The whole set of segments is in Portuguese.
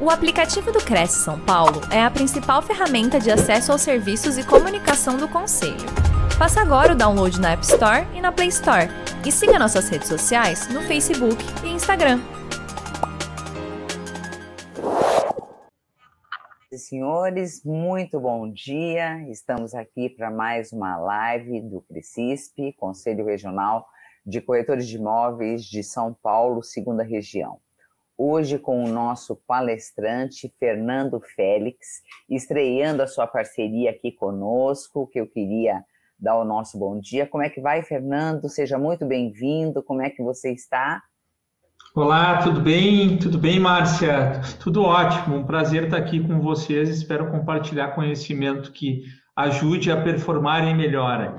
O aplicativo do Cresce São Paulo é a principal ferramenta de acesso aos serviços e comunicação do Conselho. Faça agora o download na App Store e na Play Store. E siga nossas redes sociais no Facebook e Instagram. Senhores, muito bom dia. Estamos aqui para mais uma live do CRECISP, Conselho Regional de Corretores de Imóveis de São Paulo, segunda região hoje com o nosso palestrante Fernando Félix, estreando a sua parceria aqui conosco, que eu queria dar o nosso bom dia. Como é que vai, Fernando? Seja muito bem-vindo. Como é que você está? Olá, tudo bem? Tudo bem, Márcia? Tudo ótimo. Um prazer estar aqui com vocês. Espero compartilhar conhecimento que ajude a performarem melhor.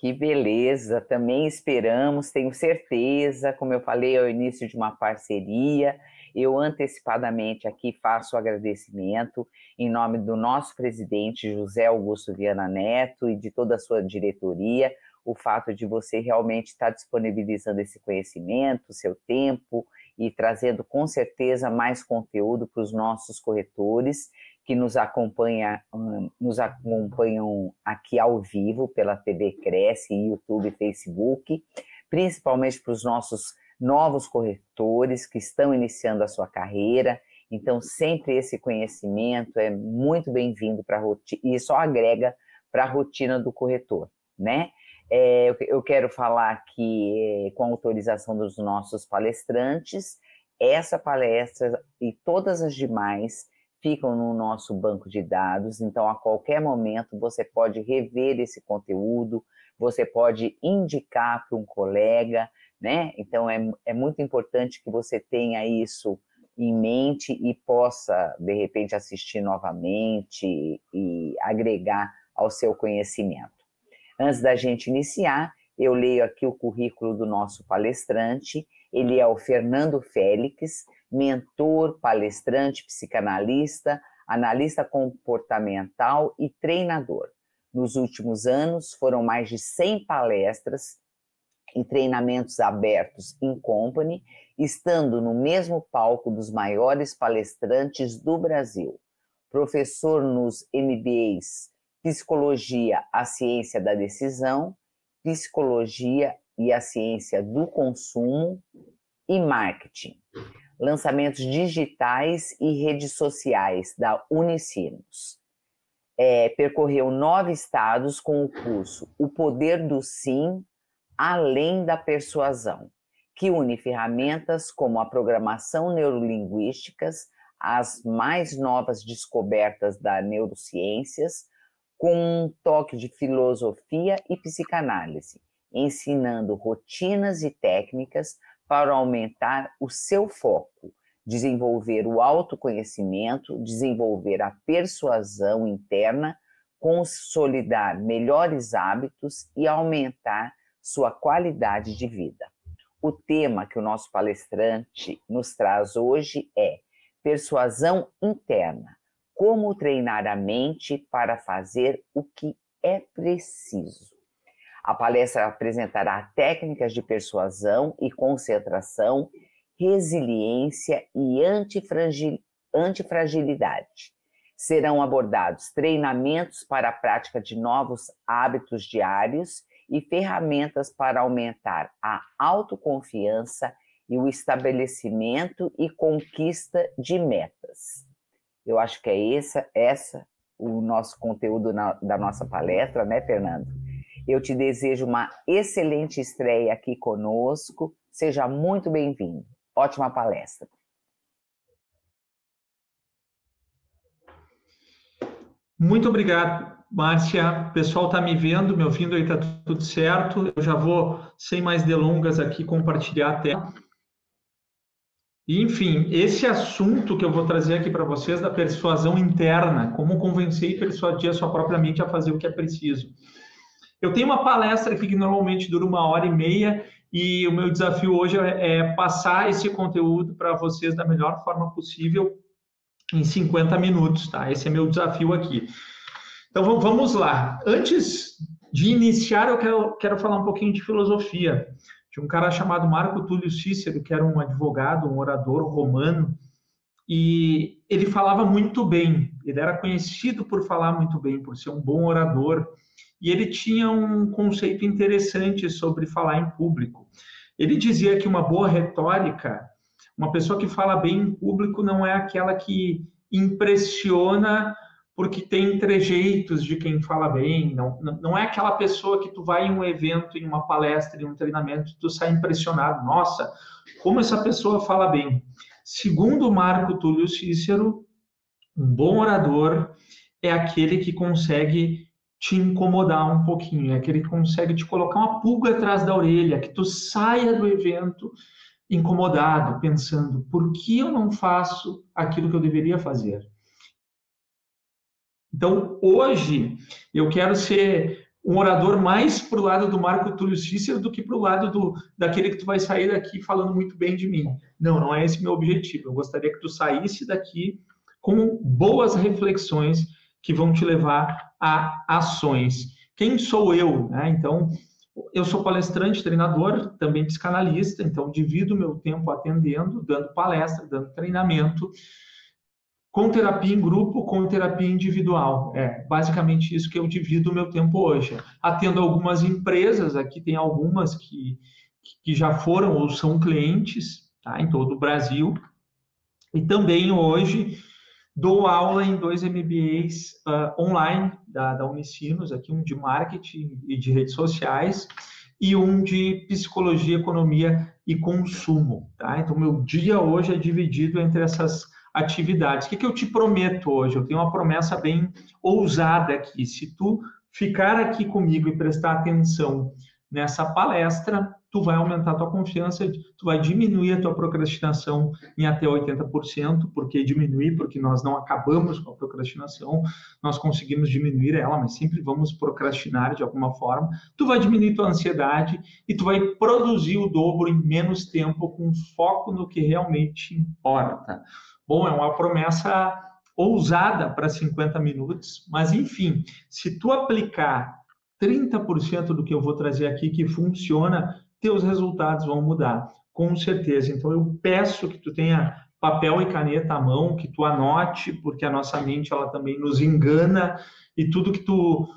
Que beleza, também esperamos, tenho certeza, como eu falei ao início de uma parceria, eu antecipadamente aqui faço o agradecimento em nome do nosso presidente José Augusto Viana Neto e de toda a sua diretoria, o fato de você realmente estar disponibilizando esse conhecimento, seu tempo e trazendo com certeza mais conteúdo para os nossos corretores que nos, acompanha, hum, nos acompanham aqui ao vivo pela TV Cresce, YouTube, Facebook, principalmente para os nossos novos corretores que estão iniciando a sua carreira. Então, sempre esse conhecimento é muito bem-vindo para a rotina e só agrega para a rotina do corretor, né? É, eu quero falar aqui, é, com autorização dos nossos palestrantes, essa palestra e todas as demais ficam no nosso banco de dados, então a qualquer momento você pode rever esse conteúdo, você pode indicar para um colega, né? Então é, é muito importante que você tenha isso em mente e possa, de repente, assistir novamente e agregar ao seu conhecimento. Antes da gente iniciar, eu leio aqui o currículo do nosso palestrante. Ele é o Fernando Félix, mentor, palestrante, psicanalista, analista comportamental e treinador. Nos últimos anos, foram mais de 100 palestras e treinamentos abertos em company, estando no mesmo palco dos maiores palestrantes do Brasil. Professor nos MBAs Psicologia, a Ciência da Decisão, Psicologia e a Ciência do Consumo e Marketing lançamentos digitais e redes sociais da Unicinos. É, percorreu nove estados com o curso O Poder do Sim, Além da Persuasão, que une ferramentas como a programação neurolinguísticas, as mais novas descobertas da neurociências, com um toque de filosofia e psicanálise, ensinando rotinas e técnicas para aumentar o seu foco, desenvolver o autoconhecimento, desenvolver a persuasão interna, consolidar melhores hábitos e aumentar sua qualidade de vida. O tema que o nosso palestrante nos traz hoje é persuasão interna. Como treinar a mente para fazer o que é preciso. A palestra apresentará técnicas de persuasão e concentração, resiliência e antifragilidade. Serão abordados treinamentos para a prática de novos hábitos diários e ferramentas para aumentar a autoconfiança e o estabelecimento e conquista de metas. Eu acho que é essa, essa o nosso conteúdo na, da nossa palestra, né, Fernando? Eu te desejo uma excelente estreia aqui conosco. Seja muito bem-vindo. Ótima palestra. Muito obrigado, Márcia. O pessoal está me vendo, me ouvindo aí, está tudo certo. Eu já vou, sem mais delongas, aqui compartilhar a tela. enfim, esse assunto que eu vou trazer aqui para vocês da persuasão interna, como convencer e persuadir a sua própria mente a fazer o que é preciso. Eu tenho uma palestra aqui que normalmente dura uma hora e meia e o meu desafio hoje é, é passar esse conteúdo para vocês da melhor forma possível em 50 minutos, tá? Esse é meu desafio aqui. Então vamos lá. Antes de iniciar, eu quero, quero falar um pouquinho de filosofia. De um cara chamado Marco Túlio Cícero, que era um advogado, um orador romano, e ele falava muito bem, ele era conhecido por falar muito bem, por ser um bom orador, e ele tinha um conceito interessante sobre falar em público. Ele dizia que uma boa retórica, uma pessoa que fala bem em público, não é aquela que impressiona porque tem trejeitos de quem fala bem, não, não é aquela pessoa que tu vai em um evento, em uma palestra, em um treinamento, tu sai impressionado, nossa, como essa pessoa fala bem. Segundo Marco Túlio Cícero, um bom orador é aquele que consegue te incomodar um pouquinho, é aquele que consegue te colocar uma pulga atrás da orelha, que tu saia do evento incomodado, pensando, por que eu não faço aquilo que eu deveria fazer? Então, hoje, eu quero ser um orador mais para o lado do Marco Túlio Cícero do que para o lado do, daquele que tu vai sair daqui falando muito bem de mim. Não, não é esse meu objetivo. Eu gostaria que tu saísse daqui com boas reflexões que vão te levar a ações. Quem sou eu? Né? Então, eu sou palestrante, treinador, também psicanalista, então divido meu tempo atendendo, dando palestra, dando treinamento com terapia em grupo, com terapia individual. É basicamente isso que eu divido o meu tempo hoje. Atendo algumas empresas, aqui tem algumas que, que já foram ou são clientes tá, em todo o Brasil. E também hoje dou aula em dois MBAs uh, ah, online da, da Unicinos, aqui um de marketing e de redes sociais e um de psicologia, economia e consumo. Tá? Então, meu dia hoje é dividido entre essas atividades. O que, que eu te prometo hoje? Eu tenho uma promessa bem ousada aqui. Se tu ficar aqui comigo e prestar atenção nessa palestra, tu vai aumentar a tua confiança, tu vai diminuir a tua procrastinação em até 80%, porque diminuir, porque nós não acabamos com a procrastinação, nós conseguimos diminuir ela, mas sempre vamos procrastinar de alguma forma. Tu vai diminuir tua ansiedade e tu vai produzir o dobro em menos tempo com foco no que realmente importa. Bom, é uma promessa ousada para 50 minutos, mas enfim, se tu aplicar 30% do que eu vou trazer aqui que funciona, teus resultados vão mudar, com certeza. Então eu peço que tu tenha papel e caneta à mão, que tu anote, porque a nossa mente ela também nos engana e tudo que tu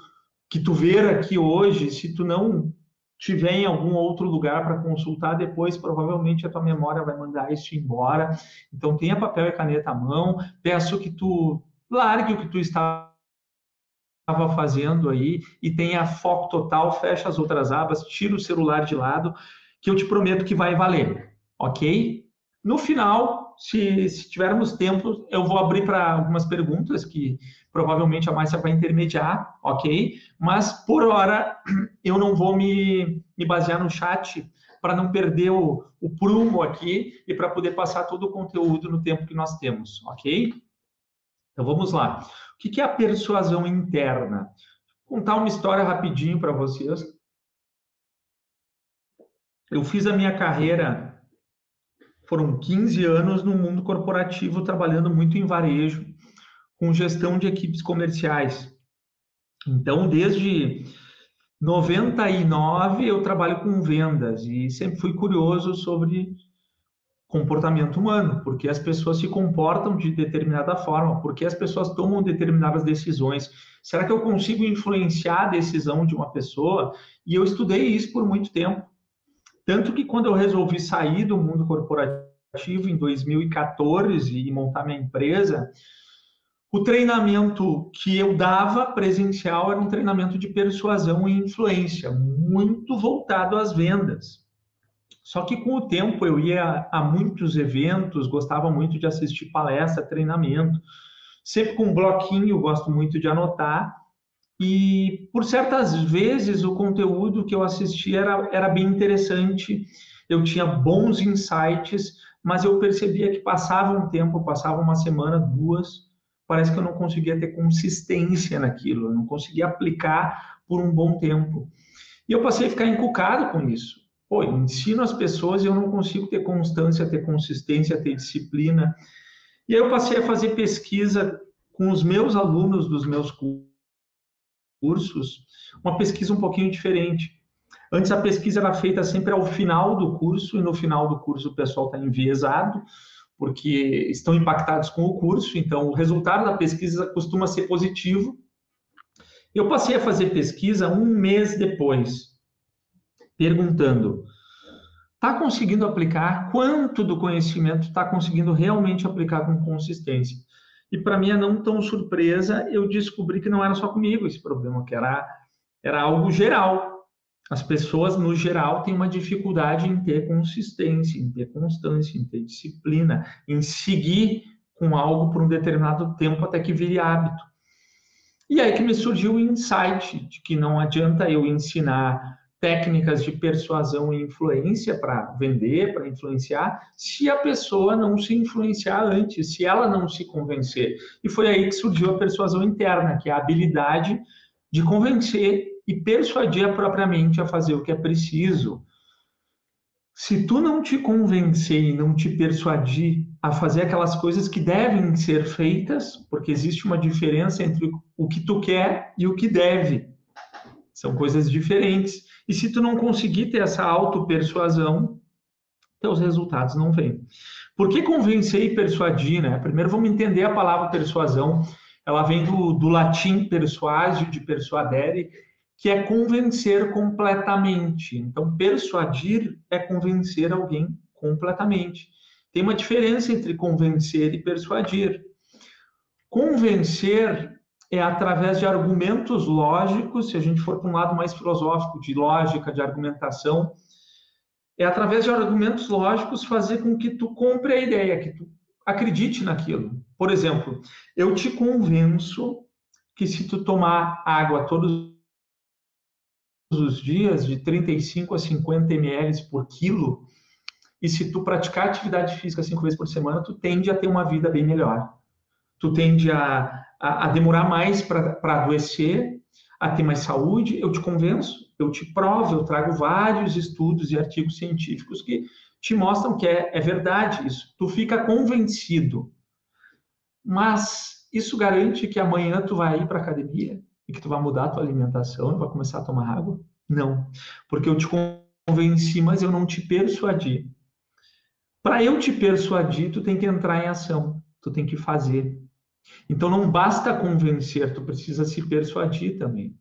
que tu ver aqui hoje, se tu não tiver em algum outro lugar para consultar depois, provavelmente a tua memória vai mandar isso embora. Então tenha papel e caneta à mão. Peço que tu largue o que tu estava fazendo aí e tenha foco total, fecha as outras abas, tira o celular de lado, que eu te prometo que vai valer, ok? No final, se, se tivermos tempo, eu vou abrir para algumas perguntas que provavelmente a Márcia vai intermediar, ok? Mas, por hora, eu não vou me, me basear no chat para não perder o, o prumo aqui e para poder passar todo o conteúdo no tempo que nós temos, ok? Então, vamos lá. O que é a persuasão interna? Vou contar uma história rapidinho para vocês. Eu fiz a minha carreira, foram 15 anos no mundo corporativo, trabalhando muito em varejo, com gestão de equipes comerciais. Então, desde 99 eu trabalho com vendas e sempre fui curioso sobre comportamento humano, porque as pessoas se comportam de determinada forma, porque as pessoas tomam determinadas decisões. Será que eu consigo influenciar a decisão de uma pessoa? E eu estudei isso por muito tempo. Tanto que quando eu resolvi sair do mundo corporativo em 2014 e montar minha empresa, o treinamento que eu dava presencial era um treinamento de persuasão e influência, muito voltado às vendas. Só que com o tempo eu ia a muitos eventos, gostava muito de assistir palestra, treinamento, sempre com um bloquinho, gosto muito de anotar. E por certas vezes o conteúdo que eu assistia era, era bem interessante, eu tinha bons insights, mas eu percebia que passava um tempo, passava uma semana, duas, parece que eu não conseguia ter consistência naquilo, eu não conseguia aplicar por um bom tempo. E eu passei a ficar encucado com isso. Pô, ensino as pessoas e eu não consigo ter constância, ter consistência, ter disciplina. E aí eu passei a fazer pesquisa com os meus alunos dos meus cursos, uma pesquisa um pouquinho diferente. Antes a pesquisa era feita sempre ao final do curso, e no final do curso o pessoal está enviesado, porque estão impactados com o curso, então o resultado da pesquisa costuma ser positivo. Eu passei a fazer pesquisa um mês depois, perguntando: está conseguindo aplicar? Quanto do conhecimento está conseguindo realmente aplicar com consistência? E para minha não tão surpresa, eu descobri que não era só comigo esse problema, que era, era algo geral. As pessoas, no geral, têm uma dificuldade em ter consistência, em ter constância, em ter disciplina, em seguir com algo por um determinado tempo até que vire hábito. E aí que me surgiu o insight de que não adianta eu ensinar técnicas de persuasão e influência para vender, para influenciar, se a pessoa não se influenciar antes, se ela não se convencer. E foi aí que surgiu a persuasão interna, que é a habilidade de convencer e persuadir a própria mente a fazer o que é preciso. Se tu não te convencer e não te persuadir a fazer aquelas coisas que devem ser feitas, porque existe uma diferença entre o que tu quer e o que deve. São coisas diferentes. E se tu não conseguir ter essa auto-persuasão, teus resultados não vêm. Por que convencer e persuadir, né? Primeiro vamos entender a palavra persuasão. Ela vem do, do latim persuasio, de persuadere, que é convencer completamente. Então, persuadir é convencer alguém completamente. Tem uma diferença entre convencer e persuadir. Convencer é através de argumentos lógicos, se a gente for para um lado mais filosófico, de lógica, de argumentação, é através de argumentos lógicos fazer com que tu compre a ideia, que tu acredite naquilo. Por exemplo, eu te convenço que se tu tomar água todos os dias de 35 a 50 ml por quilo, e se tu praticar atividade física cinco vezes por semana, tu tende a ter uma vida bem melhor. Tu tende a, a, a demorar mais para adoecer, a ter mais saúde. Eu te convenço, eu te provo, eu trago vários estudos e artigos científicos que te mostram que é, é verdade isso. Tu fica convencido. Mas isso garante que amanhã tu vai ir para academia? e que tu vai mudar a tua alimentação e vai começar a tomar água? Não, porque eu te convenci, mas eu não te persuadi. Para eu te persuadir, tu tem que entrar em ação, tu tem que fazer. Então não basta convencer, tu precisa se persuadir também.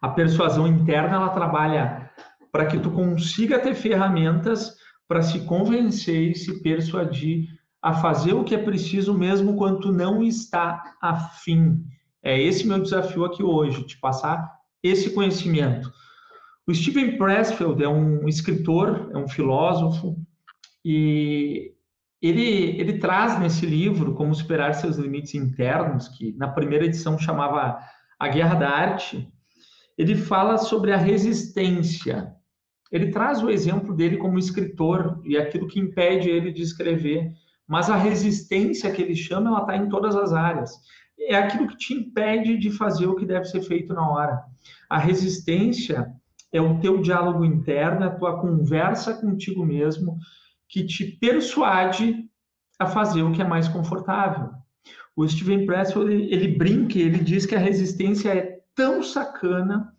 A persuasão interna ela trabalha para que tu consiga ter ferramentas para se convencer e se persuadir a fazer o que é preciso mesmo quando tu não está afim é esse meu desafio aqui hoje, te passar esse conhecimento. O Steven Pressfield é um escritor, é um filósofo, e ele, ele traz nesse livro Como Superar Seus Limites Internos, que na primeira edição chamava A Guerra da Arte, ele fala sobre a resistência. Ele traz o exemplo dele como escritor e aquilo que impede ele de escrever, mas a resistência que ele chama, ela está em todas as áreas é aquilo que te impede de fazer o que deve ser feito na hora. A resistência é o teu diálogo interno, a tua conversa contigo mesmo, que te persuade a fazer o que é mais confortável. O Steven Pressfield, ele, ele brinca, ele diz que a resistência é tão sacana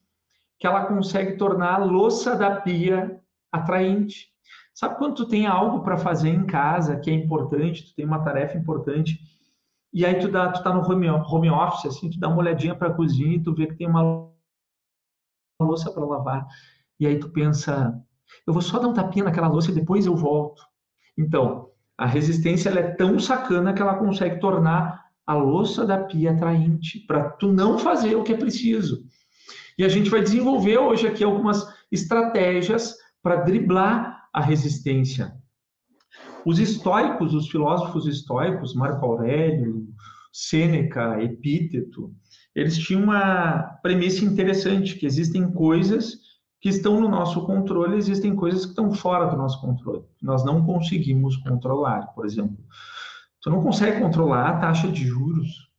que ela consegue tornar a louça da pia atraente. Sabe quando tu tem algo para fazer em casa que é importante, tu tem uma tarefa importante, e aí tu, dá, tu tá no home, home office, assim, tu dá uma olhadinha para a cozinha e tu vê que tem uma louça para lavar. E aí tu pensa, eu vou só dar um tapinha naquela louça e depois eu volto. Então, a resistência é tão sacana que ela consegue tornar a louça da pia atraente para tu não fazer o que é preciso. E a gente vai desenvolver hoje aqui algumas estratégias para driblar a resistência. Os estoicos, os filósofos estoicos, Marco Aurélio, Sêneca, Epíteto, eles tinham uma premissa interessante, que existem coisas que estão no nosso controle, existem coisas que estão fora do nosso controle, que nós não conseguimos controlar. Por exemplo, tu não consegue controlar a taxa de juros,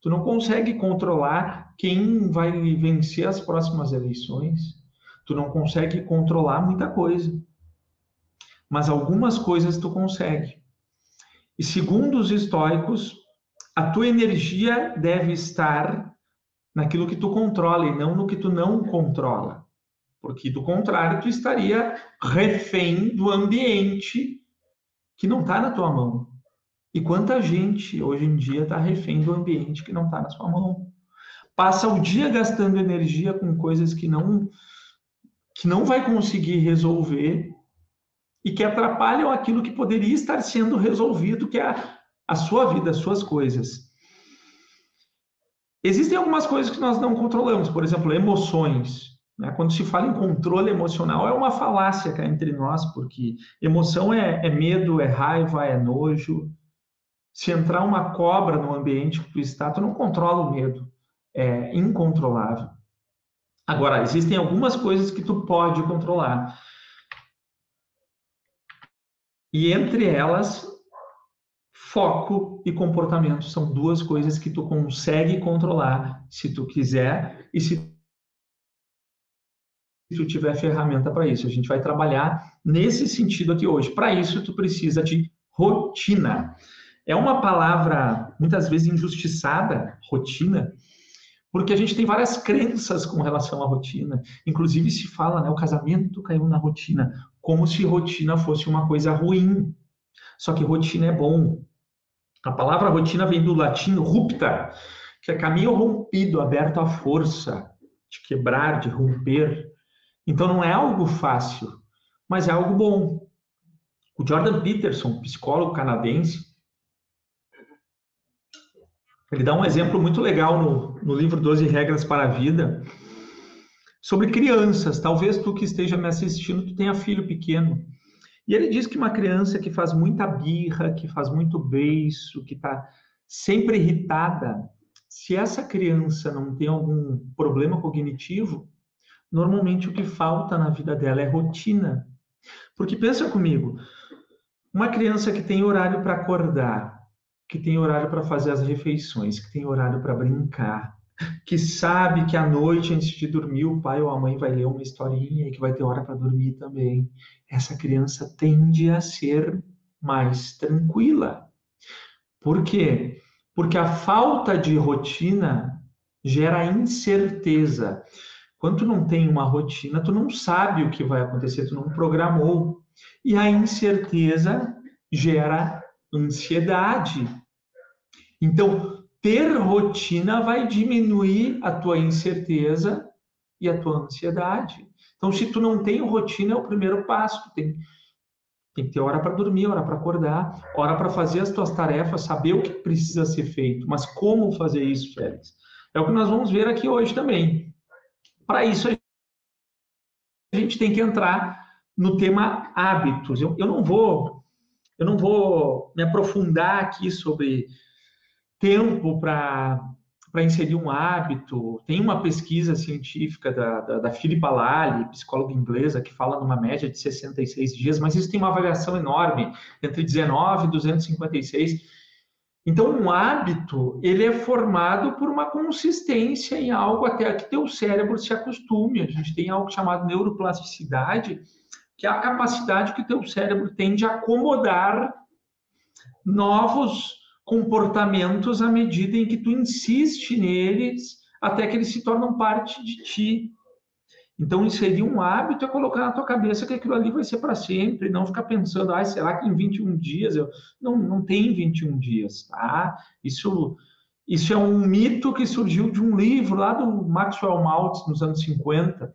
tu não consegue controlar quem vai vencer as próximas eleições, tu não consegue controlar muita coisa mas algumas coisas tu consegue. E segundo os estoicos, a tua energia deve estar naquilo que tu controla e não no que tu não controla. Porque do contrário, tu estaria refém do ambiente que não está na tua mão. E quanta gente hoje em dia está refém do ambiente que não está na sua mão. Passa o dia gastando energia com coisas que não que não vai conseguir resolver e que atrapalham aquilo que poderia estar sendo resolvido, que é a, a sua vida, as suas coisas. Existem algumas coisas que nós não controlamos, por exemplo, emoções. Né? Quando se fala em controle emocional, é uma falácia cá entre nós, porque emoção é, é medo, é raiva, é nojo. Se entrar uma cobra no ambiente que tu está, tu não controla o medo. É incontrolável. Agora, existem algumas coisas que tu pode controlar. E entre elas, foco e comportamento são duas coisas que tu consegue controlar se tu quiser e se tu tiver ferramenta para isso. A gente vai trabalhar nesse sentido aqui hoje. Para isso, tu precisa de rotina. É uma palavra muitas vezes injustiçada, rotina, porque a gente tem várias crenças com relação à rotina. Inclusive se fala, né, o casamento caiu na rotina, como se rotina fosse uma coisa ruim. Só que rotina é bom. A palavra rotina vem do latim rupta, que é caminho rompido, aberto à força, de quebrar, de romper. Então não é algo fácil, mas é algo bom. O Jordan Peterson, psicólogo canadense, ele dá um exemplo muito legal no, no livro 12 Regras para a Vida sobre crianças. Talvez tu que esteja me assistindo, tu tenha filho pequeno. E ele diz que uma criança que faz muita birra, que faz muito beiço, que está sempre irritada, se essa criança não tem algum problema cognitivo, normalmente o que falta na vida dela é rotina. Porque pensa comigo, uma criança que tem horário para acordar, que tem horário para fazer as refeições, que tem horário para brincar, que sabe que à noite, antes de dormir, o pai ou a mãe vai ler uma historinha e que vai ter hora para dormir também. Essa criança tende a ser mais tranquila. Por quê? Porque a falta de rotina gera incerteza. Quando tu não tem uma rotina, tu não sabe o que vai acontecer, tu não programou. E a incerteza gera ansiedade. Então, ter rotina vai diminuir a tua incerteza e a tua ansiedade. Então, se tu não tem rotina, é o primeiro passo. Tem, tem que ter hora para dormir, hora para acordar, hora para fazer as tuas tarefas, saber o que precisa ser feito. Mas como fazer isso, Félix? É o que nós vamos ver aqui hoje também. Para isso, a gente tem que entrar no tema hábitos. Eu, eu não vou eu não vou me aprofundar aqui sobre tempo para inserir um hábito. Tem uma pesquisa científica da, da, da Philippa Lally, psicóloga inglesa, que fala numa média de 66 dias, mas isso tem uma variação enorme, entre 19 e 256. Então, um hábito, ele é formado por uma consistência em algo até que teu cérebro se acostume. A gente tem algo chamado neuroplasticidade, que é a capacidade que teu cérebro tem de acomodar novos comportamentos à medida em que tu insiste neles até que eles se tornam parte de ti. Então, inserir um hábito é colocar na tua cabeça que aquilo ali vai ser para sempre, não ficar pensando, ah, será que em 21 dias eu. Não, não tem 21 dias, tá? Isso, isso é um mito que surgiu de um livro lá do Maxwell Maltz, nos anos 50.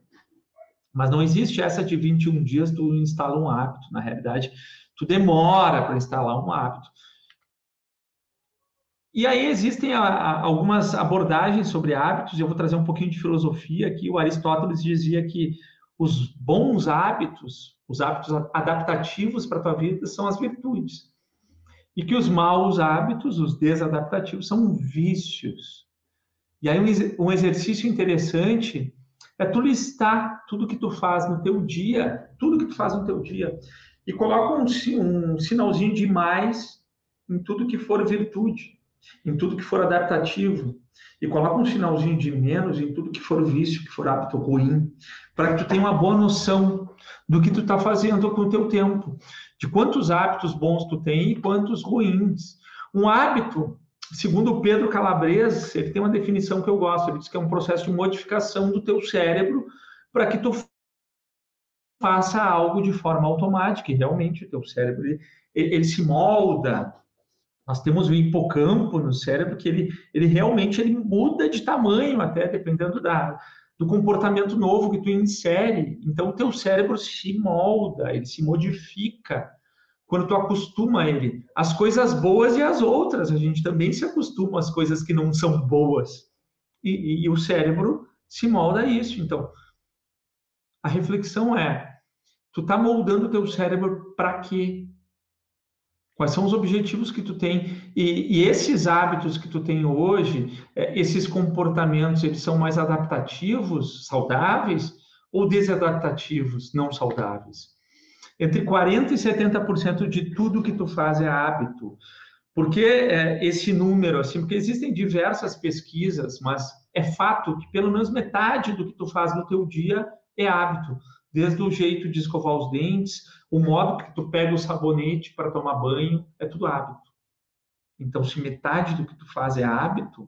Mas não existe essa de 21 dias tu instala um hábito. Na realidade, tu demora para instalar um hábito. E aí existem a, a, algumas abordagens sobre hábitos, eu vou trazer um pouquinho de filosofia aqui. O Aristóteles dizia que os bons hábitos, os hábitos adaptativos para a tua vida são as virtudes. E que os maus hábitos, os desadaptativos, são vícios. E aí um, um exercício interessante é tu listar tudo que tu faz no teu dia, tudo que tu faz no teu dia, e coloca um, um sinalzinho de mais em tudo que for virtude em tudo que for adaptativo e coloca um sinalzinho de menos em tudo que for vício, que for hábito ruim, para que tu tenha uma boa noção do que tu está fazendo com o teu tempo, de quantos hábitos bons tu tem e quantos ruins. Um hábito, segundo o Pedro Calabrese, ele tem uma definição que eu gosto, ele diz que é um processo de modificação do teu cérebro para que tu faça algo de forma automática, e realmente o teu cérebro ele, ele se molda. Nós temos o hipocampo no cérebro que ele, ele realmente ele muda de tamanho até dependendo da, do comportamento novo que tu insere. Então o teu cérebro se molda, ele se modifica quando tu acostuma ele. As coisas boas e as outras, a gente também se acostuma às coisas que não são boas. E, e, e o cérebro se molda a isso. Então, a reflexão é: tu tá moldando o teu cérebro para quê? Quais são os objetivos que tu tem? E, e esses hábitos que tu tem hoje, é, esses comportamentos, eles são mais adaptativos, saudáveis, ou desadaptativos, não saudáveis? Entre 40% e 70% de tudo que tu faz é hábito. Por que é, esse número? Assim, porque existem diversas pesquisas, mas é fato que pelo menos metade do que tu faz no teu dia é hábito. Desde o jeito de escovar os dentes, o modo que tu pega o sabonete para tomar banho, é tudo hábito. Então, se metade do que tu faz é hábito,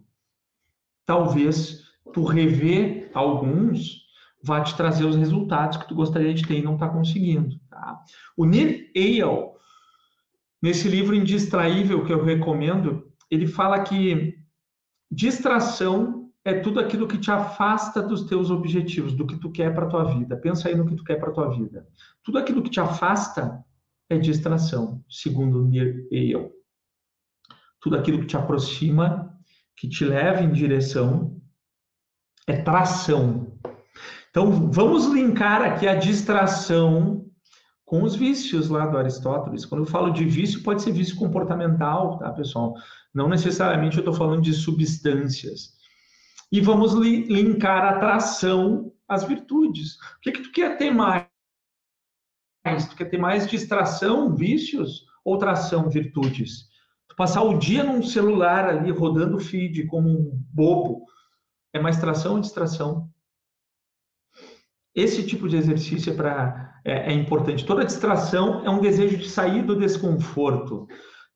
talvez tu rever alguns vai te trazer os resultados que tu gostaria de ter e não está conseguindo. Tá? O Neil Eyal, nesse livro Indistraível que eu recomendo, ele fala que distração é tudo aquilo que te afasta dos teus objetivos, do que tu quer para tua vida. Pensa aí no que tu quer para tua vida. Tudo aquilo que te afasta é distração, segundo Neil Eyal. Tudo aquilo que te aproxima, que te leva em direção, é tração. Então, vamos linkar aqui a distração com os vícios lá do Aristóteles. Quando eu falo de vício, pode ser vício comportamental, tá, pessoal? Não necessariamente eu estou falando de substâncias. E vamos li linkar a atração às virtudes. O que, que tu quer ter mais? Tu quer ter mais distração, vícios, ou tração, virtudes? Tu passar o dia num celular ali, rodando feed como um bobo, é mais tração ou distração? Esse tipo de exercício é, pra, é, é importante. Toda distração é um desejo de sair do desconforto.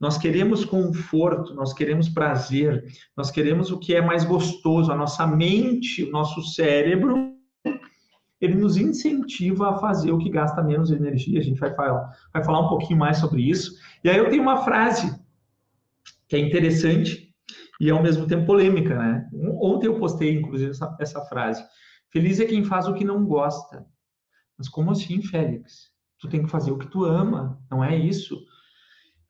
Nós queremos conforto, nós queremos prazer, nós queremos o que é mais gostoso. A nossa mente, o nosso cérebro, ele nos incentiva a fazer o que gasta menos energia. A gente vai falar, vai falar um pouquinho mais sobre isso. E aí eu tenho uma frase que é interessante e ao mesmo tempo polêmica, né? Ontem eu postei, inclusive, essa, essa frase. Feliz é quem faz o que não gosta. Mas como assim, Félix? Tu tem que fazer o que tu ama, não é isso?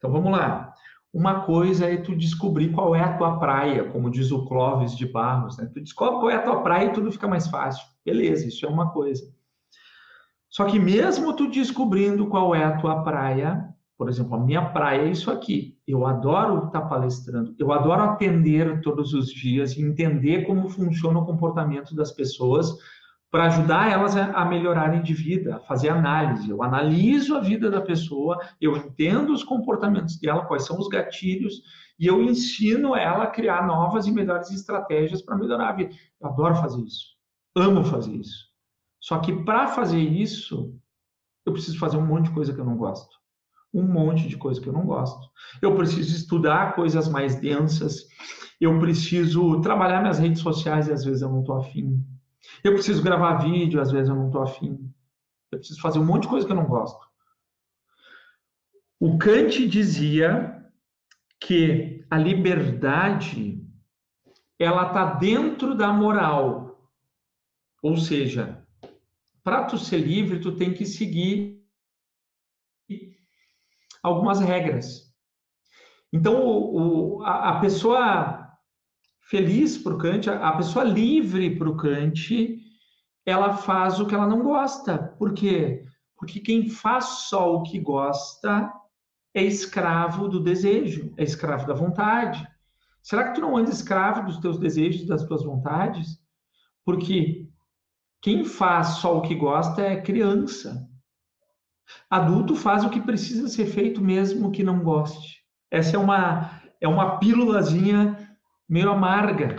Então vamos lá. Uma coisa é tu descobrir qual é a tua praia, como diz o Clóvis de Barros, né? Tu descobre qual é a tua praia e tudo fica mais fácil. Beleza, isso é uma coisa. Só que mesmo tu descobrindo qual é a tua praia, por exemplo, a minha praia é isso aqui. Eu adoro estar palestrando, eu adoro atender todos os dias entender como funciona o comportamento das pessoas para ajudar elas a melhorarem de vida, a fazer análise. Eu analiso a vida da pessoa, eu entendo os comportamentos dela, quais são os gatilhos, e eu ensino ela a criar novas e melhores estratégias para melhorar a vida. Eu adoro fazer isso, amo fazer isso. Só que para fazer isso, eu preciso fazer um monte de coisa que eu não gosto. Um monte de coisa que eu não gosto. Eu preciso estudar coisas mais densas, eu preciso trabalhar minhas redes sociais e às vezes eu não estou afim eu preciso gravar vídeo, às vezes eu não estou afim. Eu preciso fazer um monte de coisa que eu não gosto. O Kant dizia que a liberdade ela está dentro da moral. Ou seja, para tu ser livre, tu tem que seguir algumas regras. Então, o, o, a, a pessoa feliz para o Kant, a pessoa livre para o Kant, ela faz o que ela não gosta. Por quê? Porque quem faz só o que gosta é escravo do desejo, é escravo da vontade. Será que tu não anda escravo dos teus desejos, das tuas vontades? Porque quem faz só o que gosta é criança. Adulto faz o que precisa ser feito mesmo que não goste. Essa é uma é uma pílulazinha meio amarga,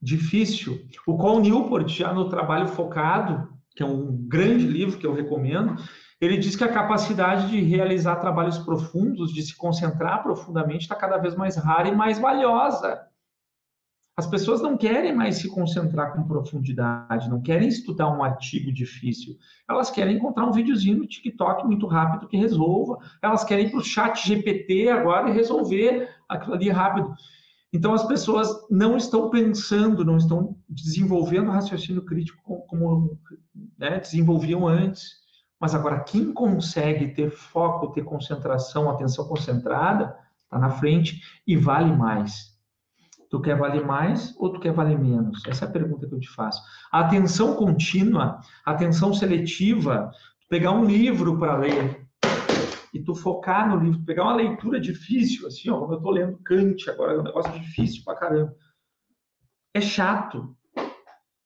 difícil. O Col Newport, já no trabalho focado, que é um grande livro que eu recomendo, ele diz que a capacidade de realizar trabalhos profundos, de se concentrar profundamente, está cada vez mais rara e mais valiosa. As pessoas não querem mais se concentrar com profundidade, não querem estudar um artigo difícil. Elas querem encontrar um videozinho no TikTok muito rápido que resolva. Elas querem ir para o chat GPT agora e resolver aquilo ali rápido. Então, as pessoas não estão pensando, não estão desenvolvendo raciocínio crítico como, né, desenvolviam antes. Mas agora, quem consegue ter foco, ter concentração, atenção concentrada, está na frente e vale mais. Tu quer valer mais ou tu quer valer menos? Essa é a pergunta que eu te faço. A atenção contínua, atenção seletiva, pegar um livro para ler e tu focar no livro, pegar uma leitura difícil, assim, ó, como eu estou lendo Kant agora, é um negócio difícil pra caramba. É chato,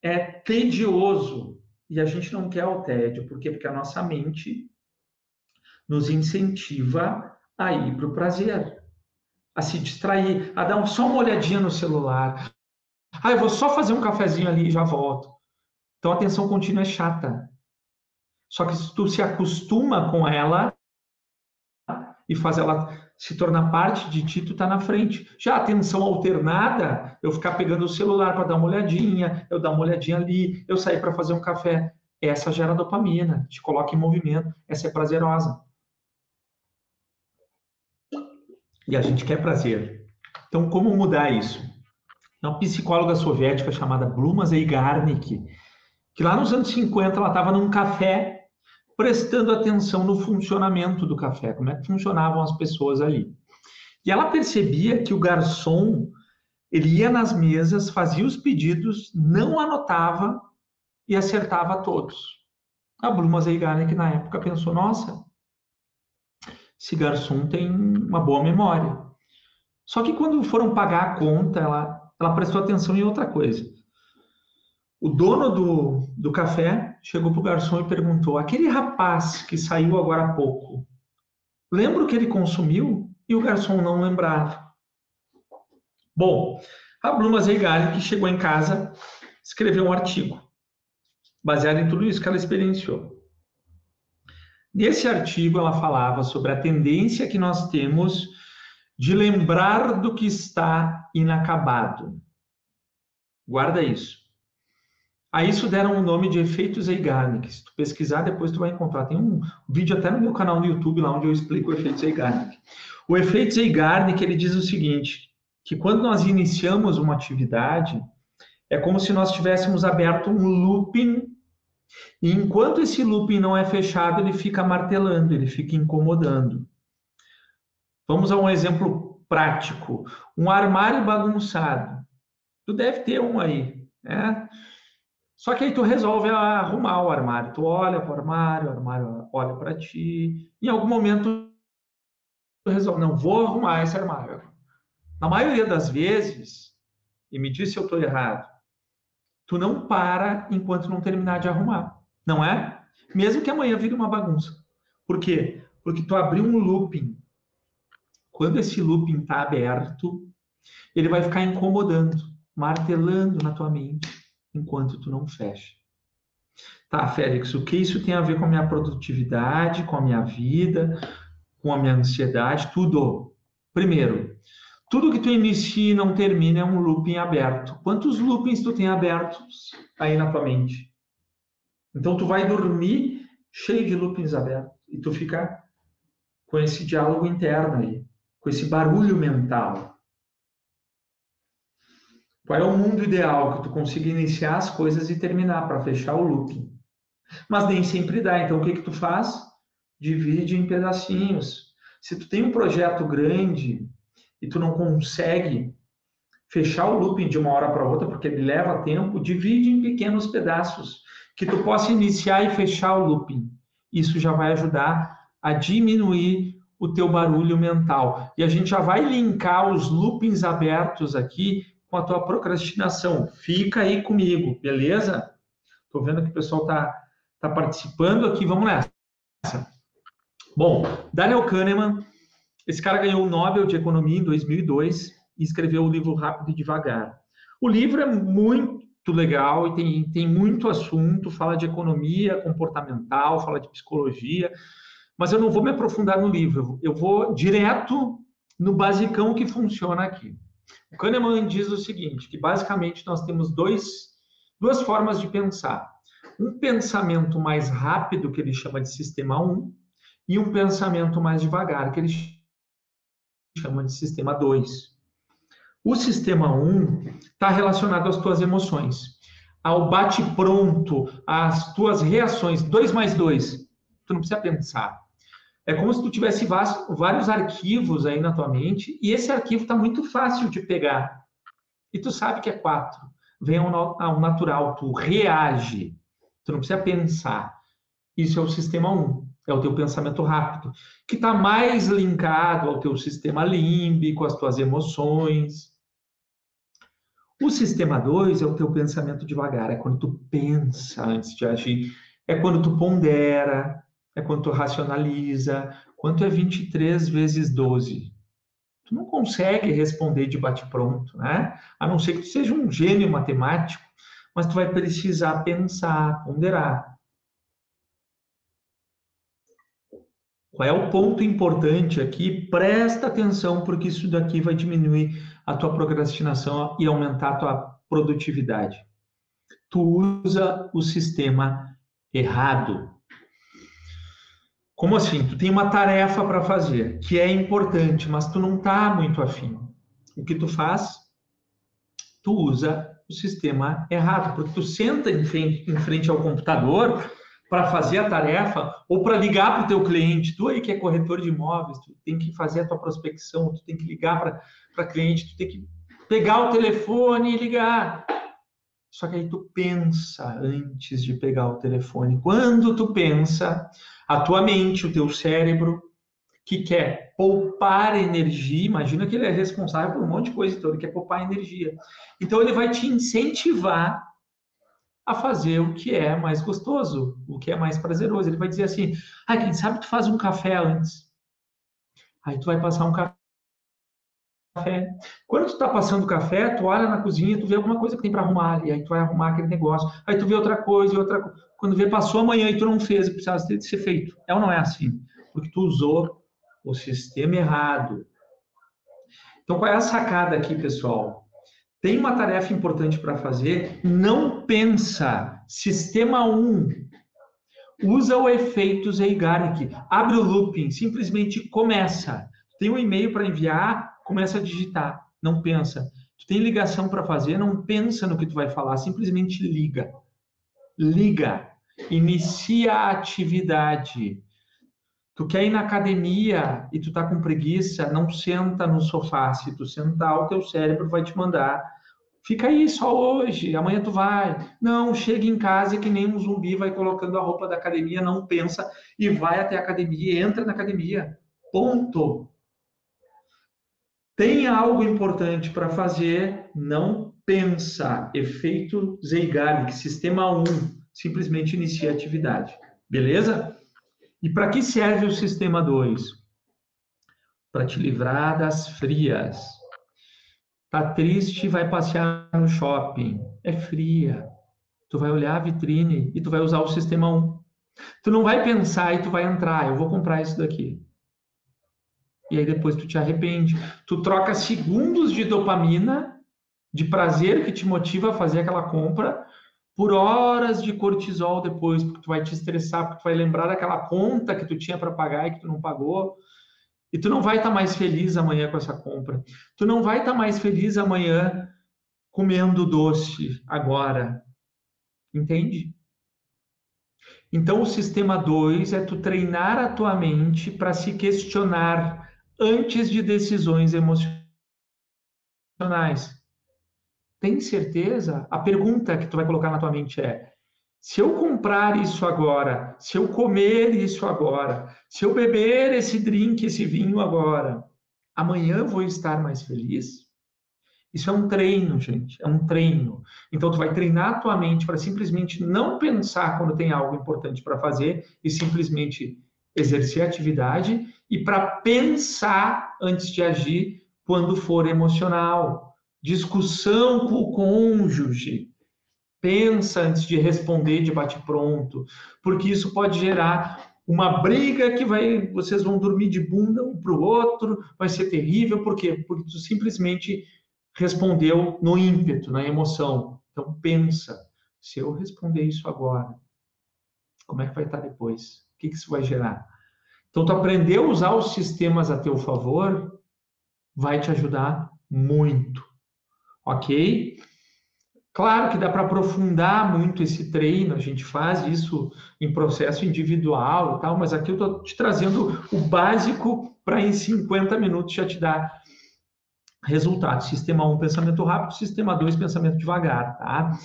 é tedioso, e a gente não quer o tédio, por quê? Porque a nossa mente nos incentiva a ir para o prazer a se distrair, a dar só uma olhadinha no celular. Ah, eu vou só fazer um cafezinho ali e já volto. Então a atenção contínua é chata. Só que se tu se acostuma com ela e faz ela se tornar parte de ti, tu tá na frente. Já a atenção alternada, eu ficar pegando o celular para dar uma olhadinha, eu dar uma olhadinha ali, eu sair para fazer um café, essa gera dopamina, te coloca em movimento, essa é prazerosa. E a gente quer prazer. Então, como mudar isso? Uma psicóloga soviética chamada Bluma Zeigarnik, que lá nos anos 50 ela estava num café prestando atenção no funcionamento do café, como é que funcionavam as pessoas ali. E ela percebia que o garçom ele ia nas mesas, fazia os pedidos, não anotava e acertava todos. A Bluma Zeigarnik na época pensou: nossa, esse garçom tem uma boa memória. Só que quando foram pagar a conta, ela, ela prestou atenção em outra coisa. O dono do, do café chegou para o garçom e perguntou: aquele rapaz que saiu agora há pouco, lembra o que ele consumiu? E o garçom não lembrava. Bom, a Bluma Zeigali, que chegou em casa, escreveu um artigo baseado em tudo isso que ela experienciou. Nesse artigo, ela falava sobre a tendência que nós temos de lembrar do que está inacabado. Guarda isso. A isso deram o nome de efeito Zeigarnik. Se tu pesquisar, depois tu vai encontrar. Tem um vídeo até no meu canal no YouTube lá onde eu explico o efeito Zeigarnik. O efeito Zeigarnik, ele diz o seguinte, que quando nós iniciamos uma atividade, é como se nós tivéssemos aberto um looping e enquanto esse looping não é fechado, ele fica martelando, ele fica incomodando. Vamos a um exemplo prático. Um armário bagunçado. Tu deve ter um aí, né? Só que aí tu resolve arrumar o armário. Tu olha para o armário, o armário olha para ti. Em algum momento tu resolve, não, vou arrumar esse armário. Na maioria das vezes, e me diz se eu estou errado, tu não para enquanto não terminar de arrumar, não é? Mesmo que amanhã vire uma bagunça. Por quê? Porque tu abriu um looping. Quando esse looping está aberto, ele vai ficar incomodando, martelando na tua mente, enquanto tu não fecha. Tá, Félix, o que isso tem a ver com a minha produtividade, com a minha vida, com a minha ansiedade? Tudo. Primeiro, tudo que tu inicia e não termina é um looping aberto. Quantos loopings tu tem abertos aí na tua mente? Então tu vai dormir cheio de loopings abertos e tu fica com esse diálogo interno aí, com esse barulho mental. Qual é o mundo ideal que tu consiga iniciar as coisas e terminar para fechar o looping? Mas nem sempre dá. Então o que que tu faz? Divide em pedacinhos. Se tu tem um projeto grande, e tu não consegue fechar o looping de uma hora para outra, porque ele leva tempo, divide em pequenos pedaços, que tu possa iniciar e fechar o looping. Isso já vai ajudar a diminuir o teu barulho mental. E a gente já vai linkar os loopings abertos aqui com a tua procrastinação. Fica aí comigo, beleza? Tô vendo que o pessoal tá, tá participando aqui, vamos nessa. Bom, Daniel Kahneman esse cara ganhou o Nobel de Economia em 2002 e escreveu o livro Rápido e Devagar. O livro é muito legal e tem, tem muito assunto, fala de economia comportamental, fala de psicologia, mas eu não vou me aprofundar no livro, eu vou direto no basicão que funciona aqui. O Kahneman diz o seguinte, que basicamente nós temos dois, duas formas de pensar. Um pensamento mais rápido, que ele chama de sistema 1, e um pensamento mais devagar, que ele chama de sistema 2. O sistema 1 está relacionado às tuas emoções, ao bate-pronto, às tuas reações. 2 mais 2, tu não precisa pensar. É como se tu tivesse vários arquivos aí na tua mente e esse arquivo está muito fácil de pegar. E tu sabe que é 4. Vem ao natural, tu reage. Tu não precisa pensar. Isso é o sistema 1, é o teu pensamento rápido, que está mais linkado ao teu sistema límbico, às tuas emoções. O sistema 2 é o teu pensamento devagar, é quando tu pensa antes de agir, é quando tu pondera, é quando tu racionaliza. Quanto é 23 vezes 12? Tu não consegue responder de bate-pronto, né? A não ser que tu seja um gênio matemático, mas tu vai precisar pensar, ponderar. Qual é o ponto importante aqui? Presta atenção, porque isso daqui vai diminuir a tua procrastinação e aumentar a tua produtividade. Tu usa o sistema errado. Como assim? Tu tem uma tarefa para fazer que é importante, mas tu não está muito afim. O que tu faz? Tu usa o sistema errado, porque tu senta em frente, em frente ao computador para fazer a tarefa ou para ligar para o teu cliente. Tu aí que é corretor de imóveis, tu tem que fazer a tua prospecção, tu tem que ligar para cliente, tu tem que pegar o telefone e ligar. Só que aí tu pensa antes de pegar o telefone. Quando tu pensa, a tua mente, o teu cérebro, que quer poupar energia, imagina que ele é responsável por um monte de coisa, então ele quer poupar energia. Então ele vai te incentivar a fazer o que é mais gostoso, o que é mais prazeroso. Ele vai dizer assim: ah, quem sabe tu faz um café antes. Aí tu vai passar um café café. Quando tu tá passando café, tu olha na cozinha, tu vê alguma coisa que tem para arrumar ali, aí tu vai arrumar aquele negócio. Aí tu vê outra coisa, outra coisa. Quando vê, passou amanhã e tu não fez, e precisava ter de ser feito. É ou não é assim? Porque tu usou o sistema errado. Então, qual é a sacada aqui, pessoal? Tem uma tarefa importante para fazer, não pensa. Sistema 1. Usa o efeito Zeigarnik. Abre o looping, simplesmente começa. Tem um e-mail para enviar, começa a digitar, não pensa. Tu tem ligação para fazer, não pensa no que tu vai falar, simplesmente liga. Liga. Inicia a atividade. Tu quer ir na academia e tu tá com preguiça, não senta no sofá. Se tu sentar, o teu cérebro vai te mandar. Fica aí só hoje, amanhã tu vai. Não, chega em casa que nem um zumbi vai colocando a roupa da academia, não pensa e vai até a academia, entra na academia. Ponto. Tem algo importante para fazer, não pensa. Efeito Zeigarnik, sistema 1, simplesmente inicia a atividade. Beleza? E para que serve o sistema 2? Para te livrar das frias. Tá triste, vai passear no shopping. É fria. Tu vai olhar a vitrine e tu vai usar o sistema 1. Tu não vai pensar e tu vai entrar, eu vou comprar isso daqui e aí depois tu te arrepende. Tu troca segundos de dopamina, de prazer que te motiva a fazer aquela compra, por horas de cortisol depois, porque tu vai te estressar, porque tu vai lembrar daquela conta que tu tinha para pagar e que tu não pagou. E tu não vai estar tá mais feliz amanhã com essa compra. Tu não vai estar tá mais feliz amanhã comendo doce agora. Entende? Então, o sistema 2 é tu treinar a tua mente para se questionar antes de decisões emocionais. Tem certeza? A pergunta que tu vai colocar na tua mente é: se eu comprar isso agora, se eu comer isso agora, se eu beber esse drink, esse vinho agora, amanhã vou estar mais feliz? Isso é um treino, gente, é um treino. Então tu vai treinar a tua mente para simplesmente não pensar quando tem algo importante para fazer e simplesmente exercer atividade e para pensar antes de agir quando for emocional. Discussão com o cônjuge. Pensa antes de responder de bate-pronto, porque isso pode gerar uma briga que vai, vocês vão dormir de bunda um para o outro, vai ser terrível, por quê? Porque tu simplesmente respondeu no ímpeto, na emoção. Então pensa, se eu responder isso agora, como é que vai estar depois? O que, que isso vai gerar? Então, tu aprender a usar os sistemas a teu favor vai te ajudar muito, ok? Claro que dá para aprofundar muito esse treino, a gente faz isso em processo individual e tal, mas aqui eu estou te trazendo o básico para em 50 minutos já te dar resultado. Sistema 1, pensamento rápido, sistema 2, pensamento devagar, tá?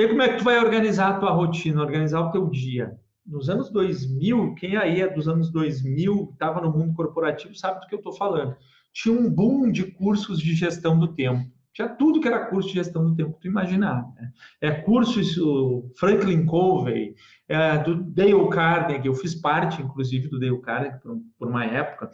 E aí, como é que tu vai organizar a tua rotina, organizar o teu dia? Nos anos 2000, quem aí é dos anos 2000, estava no mundo corporativo, sabe do que eu estou falando. Tinha um boom de cursos de gestão do tempo. Tinha tudo que era curso de gestão do tempo, tu imaginar. Né? É curso isso, Franklin Covey, é, do Dale Carnegie, eu fiz parte, inclusive, do Dale Carnegie por, por uma época.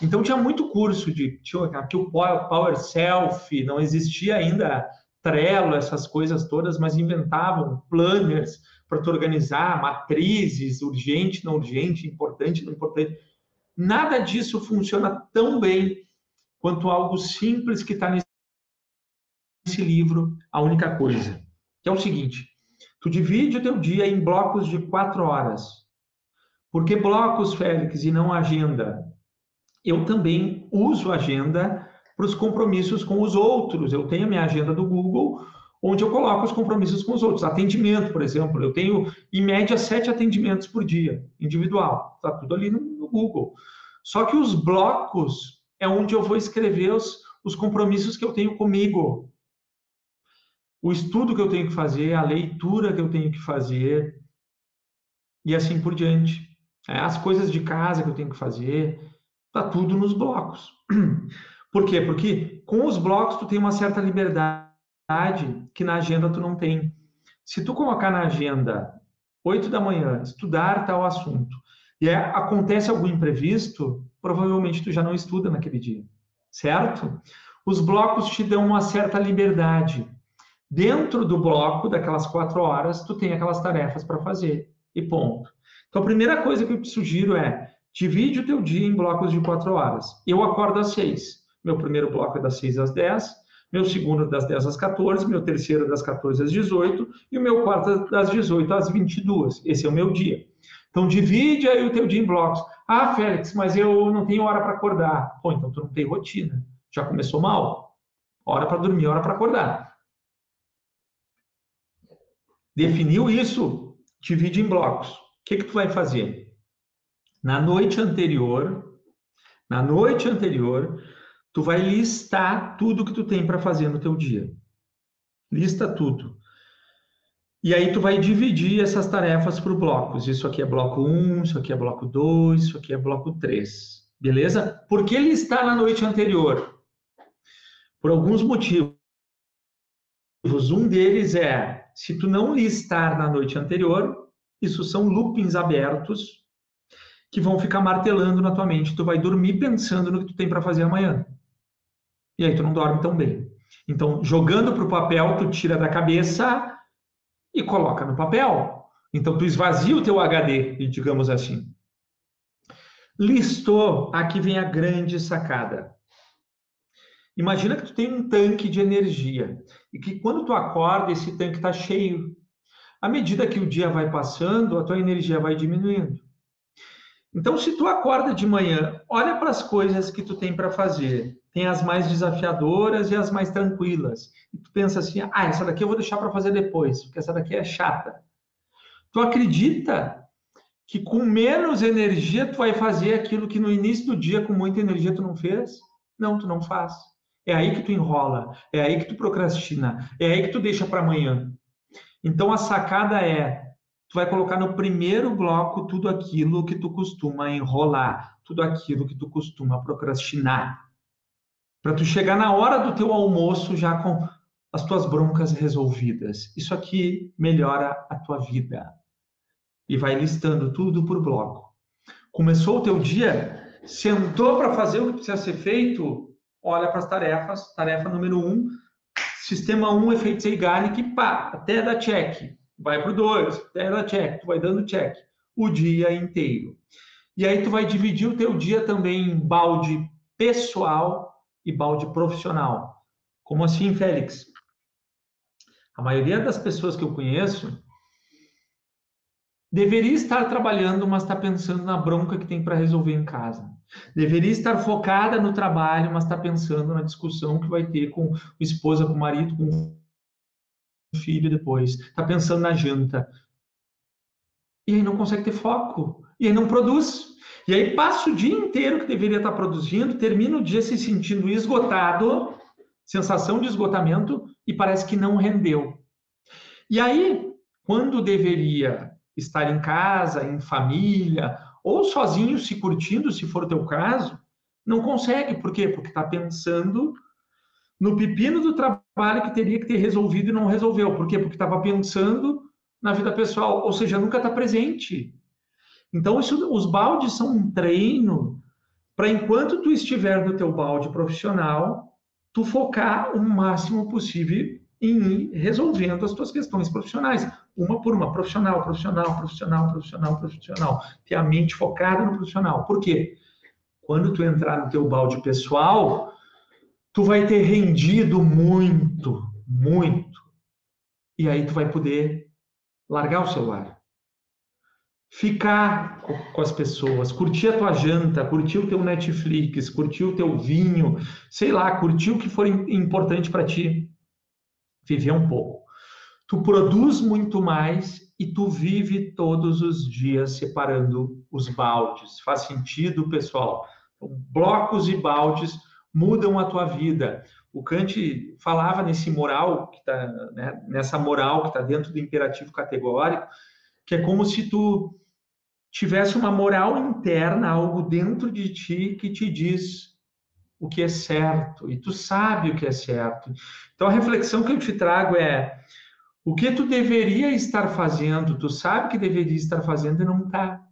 Então tinha muito curso de tinha aqui o Power Self, não existia ainda Trello, essas coisas todas, mas inventavam planners para tu organizar, matrizes, urgente, não urgente, importante, não importante. Nada disso funciona tão bem quanto algo simples que está nesse livro, A Única Coisa, que é o seguinte, tu divide o teu dia em blocos de quatro horas. Por que blocos, Félix, e não agenda? Eu também uso agenda para os compromissos com os outros. Eu tenho a minha agenda do Google, onde eu coloco os compromissos com os outros. Atendimento, por exemplo, eu tenho em média sete atendimentos por dia, individual. Está tudo ali no, no, Google. Só que os blocos é onde eu vou escrever os, os compromissos que eu tenho comigo. O estudo que eu tenho que fazer, a leitura que eu tenho que fazer, e assim por diante. É, as coisas de casa que eu tenho que fazer, tá tudo nos blocos. Por quê? Porque com os blocos tu tem uma certa liberdade que na agenda tu não tem. Se tu colocar na agenda 8 da manhã, estudar tal assunto, e é, acontece algum imprevisto, provavelmente tu já não estuda naquele dia, certo? Os blocos te dão uma certa liberdade. Dentro do bloco, daquelas quatro horas, tu tem aquelas tarefas para fazer, e ponto. Então, a primeira coisa que eu te sugiro é, divide o teu dia em blocos de quatro horas. Eu acordo às seis. Meu primeiro bloco é das 6 às 10, meu segundo das 10 às 14, meu terceiro das 14 às 18 e o meu quarto das 18 às 22. Esse é o meu dia. Então divide aí o teu dia em blocos. Ah, Félix, mas eu não tenho hora para acordar. Pô, então tu não tem rotina. Já começou mal. Hora para dormir, hora para acordar. Definiu isso? Divide em blocos. O que que tu vai fazer? Na noite anterior, na noite anterior, tu vai listar tudo que tu tem para fazer no teu dia. Lista tudo. E aí tu vai dividir essas tarefas por blocos. Isso aqui é bloco 1, isso aqui é bloco 2, isso aqui é bloco 3. Beleza? Por que listar na noite anterior? Por alguns motivos. Um deles é, se tu não listar na noite anterior, isso são loopings abertos que vão ficar martelando na tua mente. Tu vai dormir pensando no que tu tem para fazer amanhã e aí tu não dorme tão bem. Então, jogando para o papel, tu tira da cabeça e coloca no papel. Então, tu esvazia o teu HD, digamos assim. Listou, aqui vem a grande sacada. Imagina que tu tem um tanque de energia e que quando tu acorda, esse tanque está cheio. À medida que o dia vai passando, a tua energia vai diminuindo. Então, se tu acorda de manhã, olha para as coisas que tu tem para fazer tem as mais desafiadoras e as mais tranquilas. E tu pensa assim, ah, essa daqui eu vou deixar para fazer depois, porque essa daqui é chata. Tu acredita que com menos energia tu vai fazer aquilo que no início do dia com muita energia tu não fez? Não, tu não faz. É aí que tu enrola, é aí que tu procrastina, é aí que tu deixa para amanhã. Então a sacada é, tu vai colocar no primeiro bloco tudo aquilo que tu costuma enrolar, tudo aquilo que tu costuma procrastinar para tu chegar na hora do teu almoço já com as tuas broncas resolvidas. Isso aqui melhora a tua vida. E vai listando tudo por bloco. Começou o teu dia, sentou para fazer o que precisa ser feito, olha para as tarefas. Tarefa número um, sistema 1, um, efeito Zeigarnik, pá, até dar check. Vai para o 2, até dar check. Tu vai dando check o dia inteiro. E aí tu vai dividir o teu dia também em balde pessoal e balde profissional. Como assim, Félix? A maioria das pessoas que eu conheço deveria estar trabalhando, mas está pensando na bronca que tem para resolver em casa. Deveria estar focada no trabalho, mas está pensando na discussão que vai ter com a esposa, com o marido, com o filho depois. Está pensando na janta. E aí não consegue ter foco. E aí não produz. E aí passa o dia inteiro que deveria estar produzindo, termina o dia se sentindo esgotado, sensação de esgotamento, e parece que não rendeu. E aí, quando deveria estar em casa, em família, ou sozinho se curtindo, se for teu caso, não consegue. Por quê? Porque está pensando no pepino do trabalho que teria que ter resolvido e não resolveu. Por quê? Porque estava pensando na vida pessoal, ou seja, nunca está presente. Então, isso, os baldes são um treino para enquanto tu estiver no teu balde profissional, tu focar o máximo possível em ir resolvendo as tuas questões profissionais uma por uma, profissional, profissional, profissional, profissional, profissional. Ter a mente focada no profissional. Por quê? Quando tu entrar no teu balde pessoal, tu vai ter rendido muito, muito. E aí tu vai poder largar o celular. Ficar com as pessoas, curtir a tua janta, curtir o teu Netflix, curtir o teu vinho, sei lá, curtir o que for importante para ti. Viver um pouco tu produz muito mais e tu vive todos os dias separando os baldes. Faz sentido, pessoal? Então, blocos e baldes mudam a tua vida. O Kant falava nesse moral que tá, né, nessa moral que está dentro do imperativo categórico, que é como se tu tivesse uma moral interna, algo dentro de ti que te diz o que é certo e tu sabe o que é certo. Então a reflexão que eu te trago é o que tu deveria estar fazendo, tu sabe que deveria estar fazendo e não está.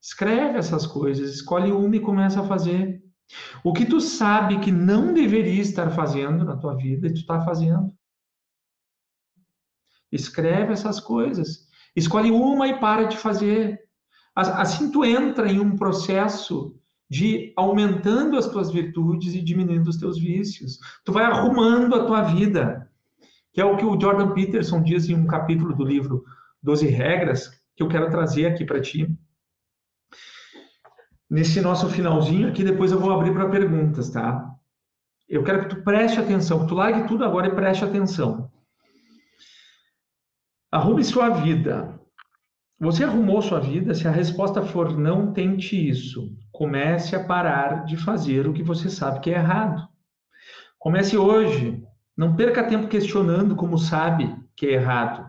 Escreve essas coisas, escolhe uma e começa a fazer. O que tu sabe que não deveria estar fazendo na tua vida e tu está fazendo. Escreve essas coisas. Escolhe uma e para de fazer. Assim tu entra em um processo de aumentando as tuas virtudes e diminuindo os teus vícios. Tu vai arrumando a tua vida que é o que o Jordan Peterson diz em um capítulo do livro 12 Regras, que eu quero trazer aqui para ti. Nesse nosso finalzinho aqui, depois eu vou abrir para perguntas, tá? Eu quero que tu preste atenção, que tu largue tudo agora e preste atenção. Arrume sua vida. Você arrumou sua vida? Se a resposta for não, tente isso. Comece a parar de fazer o que você sabe que é errado. Comece hoje. Não perca tempo questionando como sabe que é errado.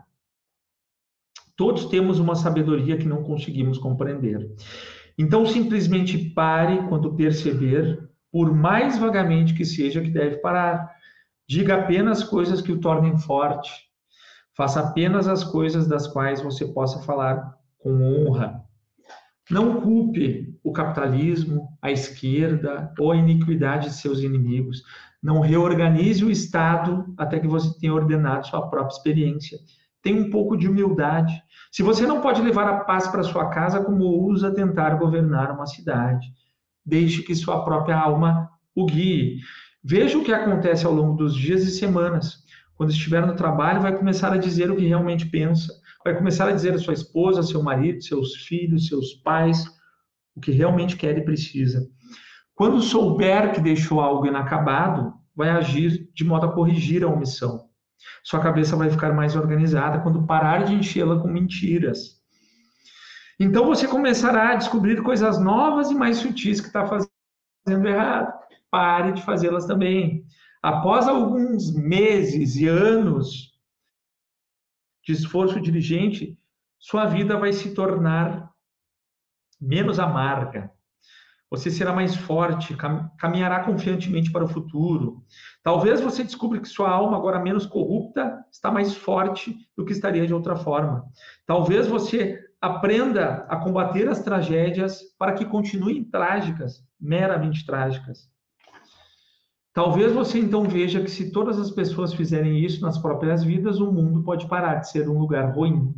Todos temos uma sabedoria que não conseguimos compreender. Então, simplesmente pare quando perceber, por mais vagamente que seja, que deve parar. Diga apenas coisas que o tornem forte. Faça apenas as coisas das quais você possa falar com honra. Não culpe o capitalismo, a esquerda ou a iniquidade de seus inimigos. Não reorganize o Estado até que você tenha ordenado sua própria experiência. Tenha um pouco de humildade. Se você não pode levar a paz para sua casa, como ousa tentar governar uma cidade? Deixe que sua própria alma o guie. Veja o que acontece ao longo dos dias e semanas. Quando estiver no trabalho, vai começar a dizer o que realmente pensa. Vai começar a dizer a sua esposa, seu marido, seus filhos, seus pais, o que realmente quer e precisa. Quando souber que deixou algo inacabado, vai agir de modo a corrigir a omissão. Sua cabeça vai ficar mais organizada quando parar de enchê-la com mentiras. Então você começará a descobrir coisas novas e mais sutis que está fazendo errado. Pare de fazê-las também. Após alguns meses e anos de esforço diligente, sua vida vai se tornar menos amarga, você será mais forte, caminhará confiantemente para o futuro. Talvez você descubra que sua alma, agora menos corrupta, está mais forte do que estaria de outra forma. Talvez você aprenda a combater as tragédias para que continuem trágicas, meramente trágicas. Talvez você então veja que se todas as pessoas fizerem isso nas próprias vidas, o mundo pode parar de ser um lugar ruim.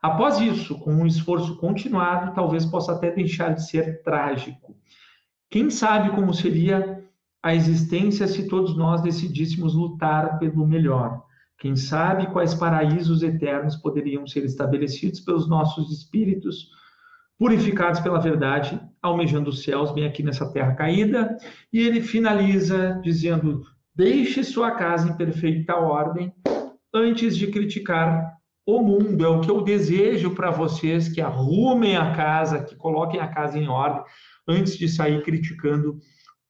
Após isso, com um esforço continuado, talvez possa até deixar de ser trágico. Quem sabe como seria a existência se todos nós decidíssemos lutar pelo melhor. Quem sabe quais paraísos eternos poderiam ser estabelecidos pelos nossos espíritos, purificados pela verdade, almejando os céus, bem aqui nessa terra caída. E ele finaliza dizendo: Deixe sua casa em perfeita ordem antes de criticar o mundo. É o que eu desejo para vocês que arrumem a casa, que coloquem a casa em ordem antes de sair criticando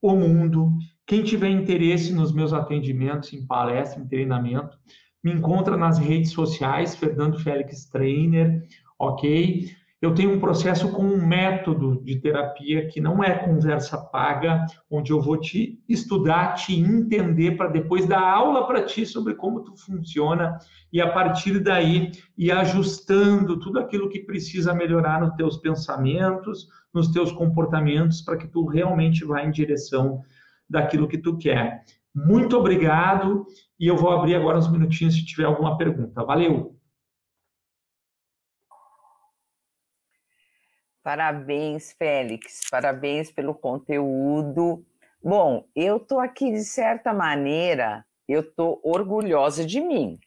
o mundo. Quem tiver interesse nos meus atendimentos em palestra, em treinamento, me encontra nas redes sociais, Fernando Félix Trainer, ok? Eu tenho um processo com um método de terapia que não é conversa paga, onde eu vou te estudar, te entender para depois dar aula para ti sobre como tu funciona e a partir daí ir ajustando tudo aquilo que precisa melhorar nos teus pensamentos, nos teus comportamentos para que tu realmente vá em direção daquilo que tu quer. Muito obrigado e eu vou abrir agora uns minutinhos se tiver alguma pergunta. Valeu. Parabéns, Félix. Parabéns pelo conteúdo. Bom, eu estou aqui de certa maneira, eu estou orgulhosa de mim.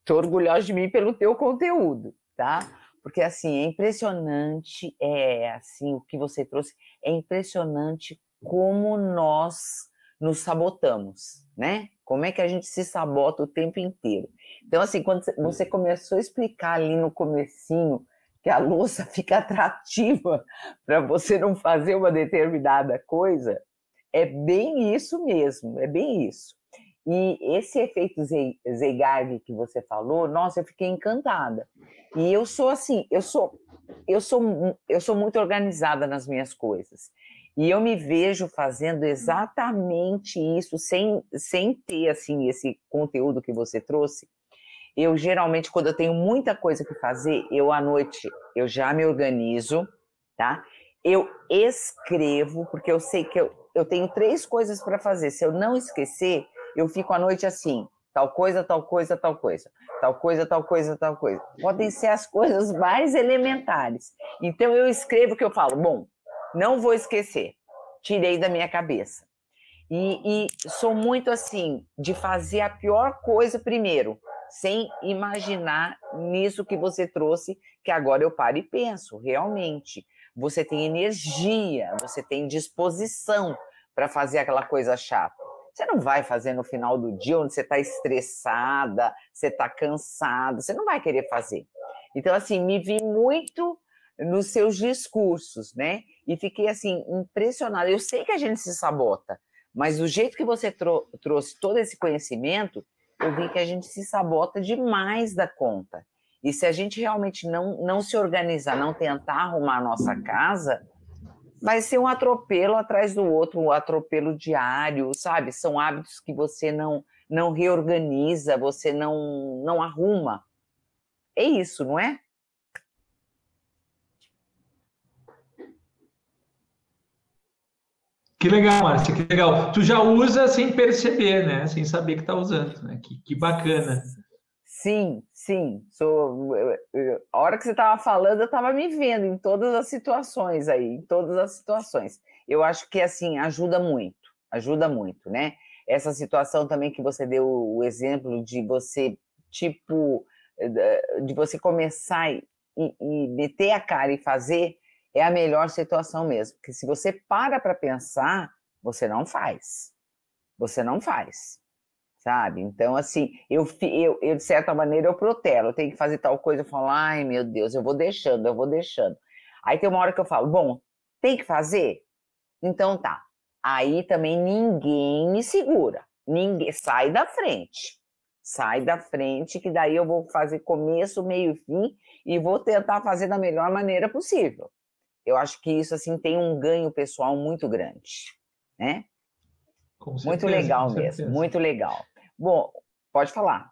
Estou orgulhosa de mim pelo teu conteúdo, tá? Porque assim é impressionante, é assim o que você trouxe é impressionante como nós nos sabotamos, né? Como é que a gente se sabota o tempo inteiro? Então assim, quando você começou a explicar ali no comecinho que a louça fica atrativa para você não fazer uma determinada coisa, é bem isso mesmo, é bem isso. E esse efeito Zeigarnik que você falou, nossa, eu fiquei encantada. E eu sou assim, eu sou eu sou eu sou muito organizada nas minhas coisas. E eu me vejo fazendo exatamente isso sem sem ter assim esse conteúdo que você trouxe eu geralmente, quando eu tenho muita coisa que fazer, eu à noite eu já me organizo, tá? Eu escrevo, porque eu sei que eu, eu tenho três coisas para fazer. Se eu não esquecer, eu fico à noite assim, tal coisa, tal coisa, tal coisa, tal coisa, tal coisa, tal coisa. Podem ser as coisas mais elementares. Então eu escrevo que eu falo, bom, não vou esquecer, tirei da minha cabeça. E, e sou muito assim de fazer a pior coisa primeiro sem imaginar nisso que você trouxe, que agora eu paro e penso, realmente. Você tem energia, você tem disposição para fazer aquela coisa chata. Você não vai fazer no final do dia, onde você está estressada, você está cansada, você não vai querer fazer. Então, assim, me vi muito nos seus discursos, né? E fiquei, assim, impressionada. Eu sei que a gente se sabota, mas o jeito que você trou trouxe todo esse conhecimento, eu vi que a gente se sabota demais da conta. E se a gente realmente não, não se organizar, não tentar arrumar a nossa casa, vai ser um atropelo atrás do outro, um atropelo diário, sabe? São hábitos que você não, não reorganiza, você não, não arruma. É isso, não é? Que legal, Márcia, que legal. Tu já usa sem perceber, né? Sem saber que está usando, né? Que, que bacana. Sim, sim. Sou, a hora que você estava falando, eu estava me vendo em todas as situações aí, em todas as situações. Eu acho que assim ajuda muito, ajuda muito, né? Essa situação também que você deu o exemplo de você, tipo, de você começar e, e meter a cara e fazer, é a melhor situação mesmo. Porque se você para para pensar, você não faz. Você não faz. Sabe? Então, assim, eu, eu, eu de certa maneira, eu protelo. Eu tenho que fazer tal coisa, eu falo, ai meu Deus, eu vou deixando, eu vou deixando. Aí tem uma hora que eu falo, bom, tem que fazer? Então tá. Aí também ninguém me segura. Ninguém sai da frente. Sai da frente, que daí eu vou fazer começo, meio e fim e vou tentar fazer da melhor maneira possível eu acho que isso assim tem um ganho pessoal muito grande, né? Certeza, muito legal mesmo, muito legal. Bom, pode falar.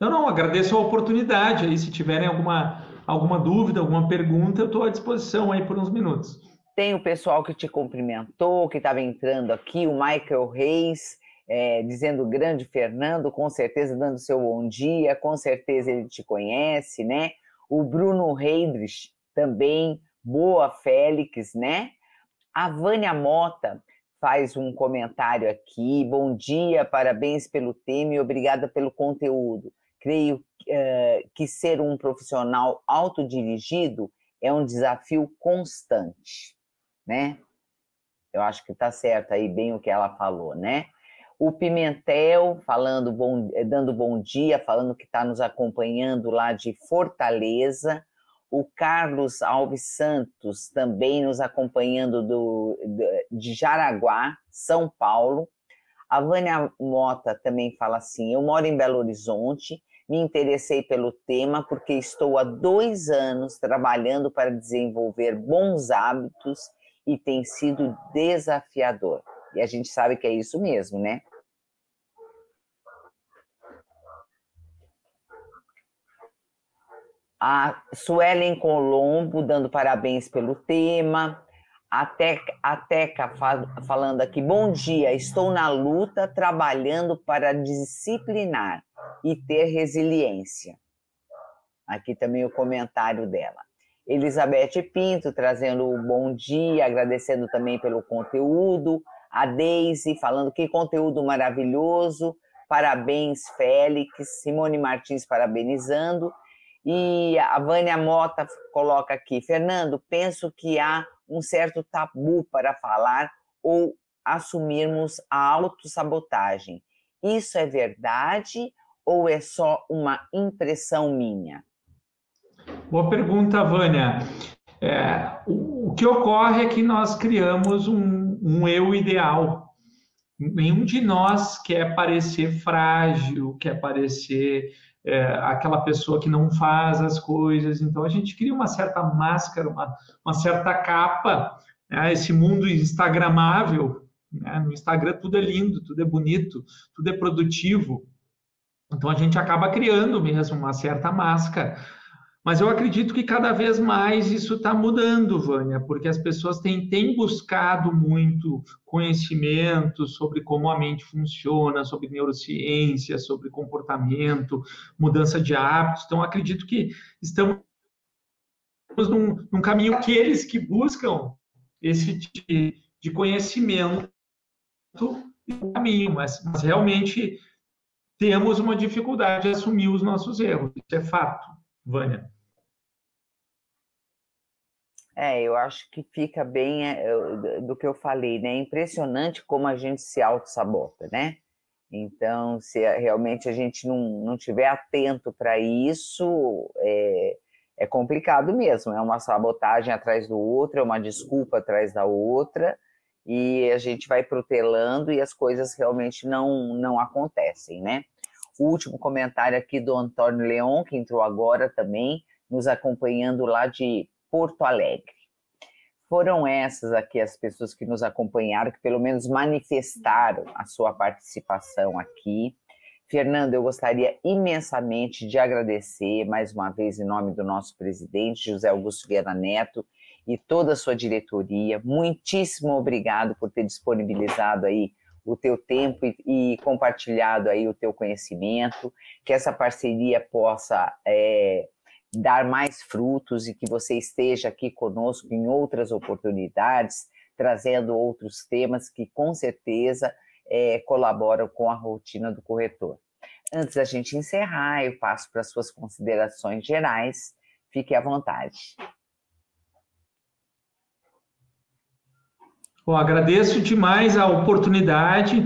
Não, não, agradeço a oportunidade aí. Se tiverem alguma, alguma dúvida, alguma pergunta, eu estou à disposição aí por uns minutos. Tem o pessoal que te cumprimentou, que estava entrando aqui, o Michael Reis, é, dizendo grande Fernando, com certeza dando seu bom dia, com certeza ele te conhece, né? O Bruno Heidrich também, Boa Félix, né? A Vânia Mota faz um comentário aqui. Bom dia, parabéns pelo tema e obrigada pelo conteúdo. Creio uh, que ser um profissional autodirigido é um desafio constante, né? Eu acho que está certo aí bem o que ela falou, né? O Pimentel falando bom, dando bom dia, falando que está nos acompanhando lá de Fortaleza. O Carlos Alves Santos também nos acompanhando do, de Jaraguá, São Paulo. A Vânia Mota também fala assim: Eu moro em Belo Horizonte, me interessei pelo tema porque estou há dois anos trabalhando para desenvolver bons hábitos e tem sido desafiador. E a gente sabe que é isso mesmo, né? A Suelen Colombo dando parabéns pelo tema. A Teca, a Teca falando aqui, bom dia, estou na luta trabalhando para disciplinar e ter resiliência. Aqui também o comentário dela. Elizabeth Pinto trazendo um bom dia, agradecendo também pelo conteúdo. A Deise falando que conteúdo maravilhoso. Parabéns, Félix. Simone Martins parabenizando. E a Vânia Mota coloca aqui: Fernando, penso que há um certo tabu para falar ou assumirmos a autossabotagem. Isso é verdade ou é só uma impressão minha? Boa pergunta, Vânia. É, o, o, que ocorre é que nós criamos um, um eu ideal. Nenhum de nós quer parecer frágil, quer parecer é, aquela pessoa que não faz as coisas. Então a gente cria uma certa máscara, uma, uma certa capa, né? esse mundo instagramável. Né? No Instagram tudo é lindo, tudo é bonito, tudo é produtivo. Então a gente acaba criando mesmo uma certa máscara. Mas eu acredito que cada vez mais isso está mudando, Vânia, porque as pessoas têm, têm, buscado muito conhecimento sobre como a mente funciona, sobre neurociência, sobre comportamento, mudança de hábitos. Então, acredito que estamos num, num caminho aqueles que buscam esse tipo de conhecimento caminho, mas, mas realmente temos uma dificuldade de assumir os nossos erros. Isso é fato, Vânia. É, eu acho que fica bem é, do que eu falei, né? É impressionante como a gente se auto-sabota, né? Então, se realmente a gente não, não tiver atento para isso, é, é complicado mesmo. É uma sabotagem atrás do outro, é uma desculpa atrás da outra, e a gente vai protelando e as coisas realmente não, não acontecem, né? O último comentário aqui do Antônio Leon, que entrou agora também, nos acompanhando lá de Porto Alegre. Foram essas aqui as pessoas que nos acompanharam, que pelo menos manifestaram a sua participação aqui. Fernando, eu gostaria imensamente de agradecer mais uma vez em nome do nosso presidente, José Augusto Vieira Neto, e toda a sua diretoria. Muitíssimo obrigado por ter disponibilizado aí o teu tempo e, e compartilhado aí o teu conhecimento, que essa parceria possa é, dar mais frutos e que você esteja aqui conosco em outras oportunidades, trazendo outros temas que com certeza é, colaboram com a rotina do corretor. Antes da gente encerrar, eu passo para as suas considerações gerais. Fique à vontade. Bom, agradeço demais a oportunidade.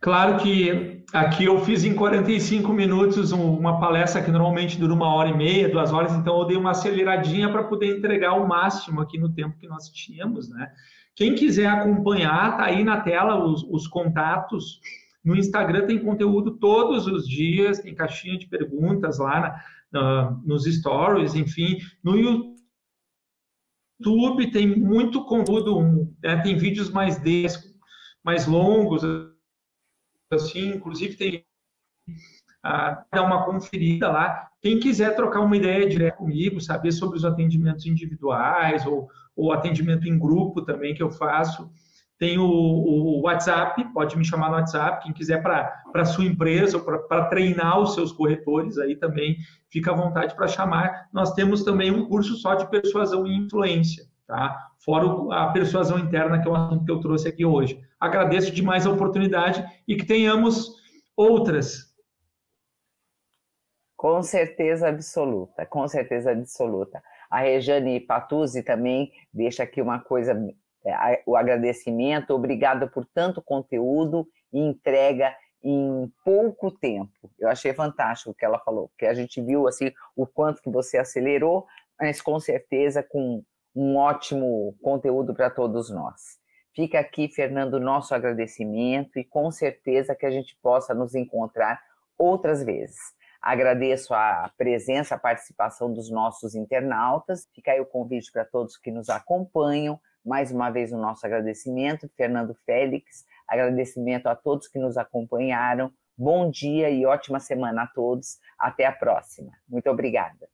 Claro que Aqui eu fiz em 45 minutos uma palestra que normalmente dura uma hora e meia, duas horas, então eu dei uma aceleradinha para poder entregar o máximo aqui no tempo que nós tínhamos, né? Quem quiser acompanhar, tá aí na tela os, os contatos. No Instagram tem conteúdo todos os dias, tem caixinha de perguntas lá na, na, nos stories, enfim. No YouTube tem muito conteúdo, né? tem vídeos mais densos, mais longos, assim, inclusive tem ah, dar uma conferida lá. Quem quiser trocar uma ideia direto comigo, saber sobre os atendimentos individuais ou, ou atendimento em grupo também que eu faço, tem o, o WhatsApp, pode me chamar no WhatsApp. Quem quiser para sua empresa ou para treinar os seus corretores aí também, fica à vontade para chamar. Nós temos também um curso só de persuasão e influência. Tá? Fora a persuasão interna, que é o assunto que eu trouxe aqui hoje. Agradeço demais a oportunidade e que tenhamos outras. Com certeza absoluta, com certeza absoluta. A Rejane Patuzzi também deixa aqui uma coisa, é, o agradecimento, obrigada por tanto conteúdo e entrega em pouco tempo. Eu achei fantástico o que ela falou, porque a gente viu assim o quanto que você acelerou, mas com certeza com um ótimo conteúdo para todos nós. Fica aqui, Fernando, nosso agradecimento e com certeza que a gente possa nos encontrar outras vezes. Agradeço a presença, a participação dos nossos internautas. Fica aí o convite para todos que nos acompanham. Mais uma vez, o nosso agradecimento, Fernando Félix. Agradecimento a todos que nos acompanharam. Bom dia e ótima semana a todos. Até a próxima. Muito obrigada.